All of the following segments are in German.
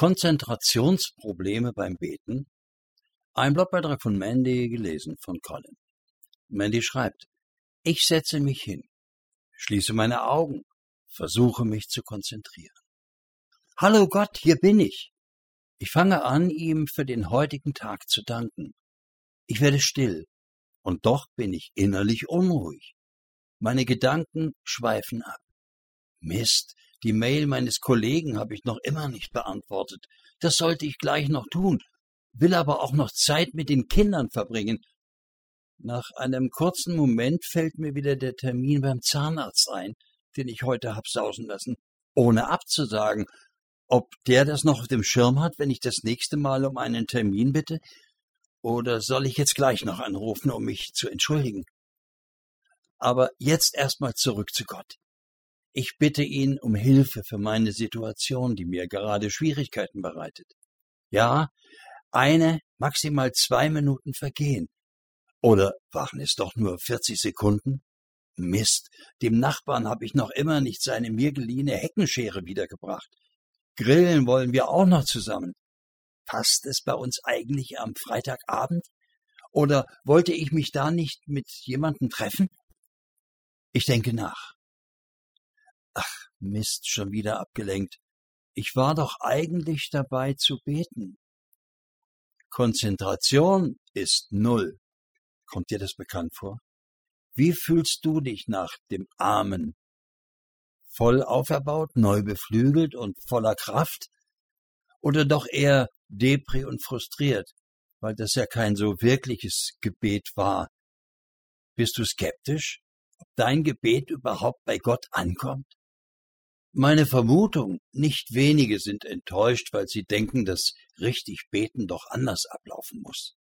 Konzentrationsprobleme beim Beten. Ein Blogbeitrag von Mandy, gelesen von Colin. Mandy schreibt, ich setze mich hin, schließe meine Augen, versuche mich zu konzentrieren. Hallo Gott, hier bin ich. Ich fange an, ihm für den heutigen Tag zu danken. Ich werde still, und doch bin ich innerlich unruhig. Meine Gedanken schweifen ab. Mist, die Mail meines Kollegen habe ich noch immer nicht beantwortet. Das sollte ich gleich noch tun, will aber auch noch Zeit mit den Kindern verbringen. Nach einem kurzen Moment fällt mir wieder der Termin beim Zahnarzt ein, den ich heute hab sausen lassen, ohne abzusagen. Ob der das noch auf dem Schirm hat, wenn ich das nächste Mal um einen Termin bitte? Oder soll ich jetzt gleich noch anrufen, um mich zu entschuldigen? Aber jetzt erstmal zurück zu Gott. Ich bitte ihn um Hilfe für meine Situation, die mir gerade Schwierigkeiten bereitet. Ja, eine, maximal zwei Minuten vergehen. Oder waren es doch nur 40 Sekunden? Mist, dem Nachbarn habe ich noch immer nicht seine mir geliehene Heckenschere wiedergebracht. Grillen wollen wir auch noch zusammen. Passt es bei uns eigentlich am Freitagabend? Oder wollte ich mich da nicht mit jemandem treffen? Ich denke nach. Ach, Mist, schon wieder abgelenkt. Ich war doch eigentlich dabei zu beten. Konzentration ist null. Kommt dir das bekannt vor? Wie fühlst du dich nach dem Amen? Voll auferbaut, neu beflügelt und voller Kraft? Oder doch eher depri und frustriert, weil das ja kein so wirkliches Gebet war? Bist du skeptisch, ob dein Gebet überhaupt bei Gott ankommt? Meine Vermutung, nicht wenige sind enttäuscht, weil sie denken, dass richtig beten doch anders ablaufen muss.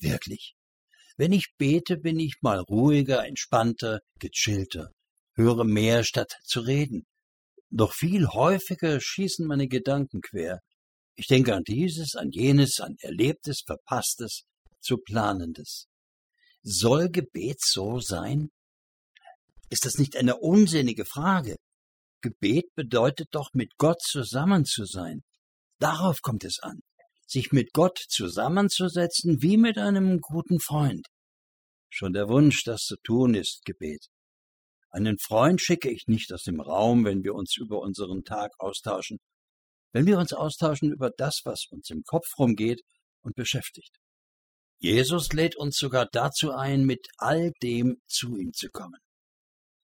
Wirklich? Wenn ich bete, bin ich mal ruhiger, entspannter, gechillter, höre mehr statt zu reden. Doch viel häufiger schießen meine Gedanken quer. Ich denke an dieses, an jenes, an Erlebtes, Verpasstes, zu Planendes. Soll Gebet so sein? Ist das nicht eine unsinnige Frage? Gebet bedeutet doch, mit Gott zusammen zu sein. Darauf kommt es an, sich mit Gott zusammenzusetzen wie mit einem guten Freund. Schon der Wunsch, das zu tun, ist Gebet. Einen Freund schicke ich nicht aus dem Raum, wenn wir uns über unseren Tag austauschen, wenn wir uns austauschen über das, was uns im Kopf rumgeht und beschäftigt. Jesus lädt uns sogar dazu ein, mit all dem zu ihm zu kommen.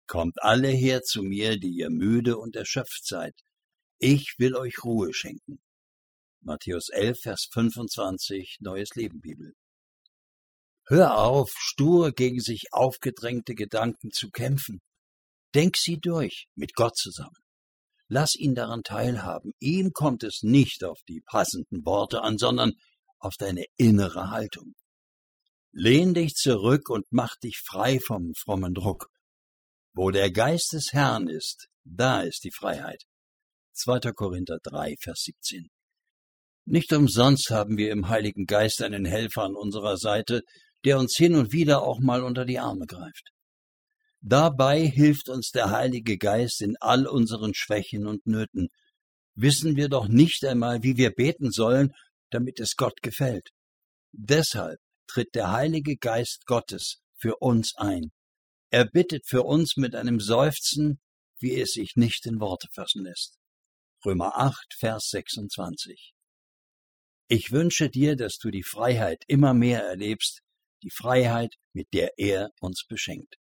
Kommt alle her zu mir, die ihr müde und erschöpft seid. Ich will euch Ruhe schenken. Matthäus 11, Vers 25, Neues Leben Bibel. Hör auf, stur gegen sich aufgedrängte Gedanken zu kämpfen. Denk sie durch, mit Gott zusammen. Lass ihn daran teilhaben. Ihm kommt es nicht auf die passenden Worte an, sondern auf deine innere Haltung. Lehn dich zurück und mach dich frei vom frommen Druck. Wo der Geist des Herrn ist, da ist die Freiheit. 2. Korinther 3, Vers 17. Nicht umsonst haben wir im Heiligen Geist einen Helfer an unserer Seite, der uns hin und wieder auch mal unter die Arme greift. Dabei hilft uns der Heilige Geist in all unseren Schwächen und Nöten. Wissen wir doch nicht einmal, wie wir beten sollen, damit es Gott gefällt. Deshalb tritt der Heilige Geist Gottes für uns ein er bittet für uns mit einem Seufzen, wie es sich nicht in Worte fassen lässt. Römer 8, Vers 26. Ich wünsche dir, dass du die Freiheit immer mehr erlebst, die Freiheit, mit der er uns beschenkt.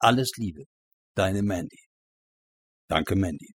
Alles Liebe, deine Mandy. Danke, Mandy.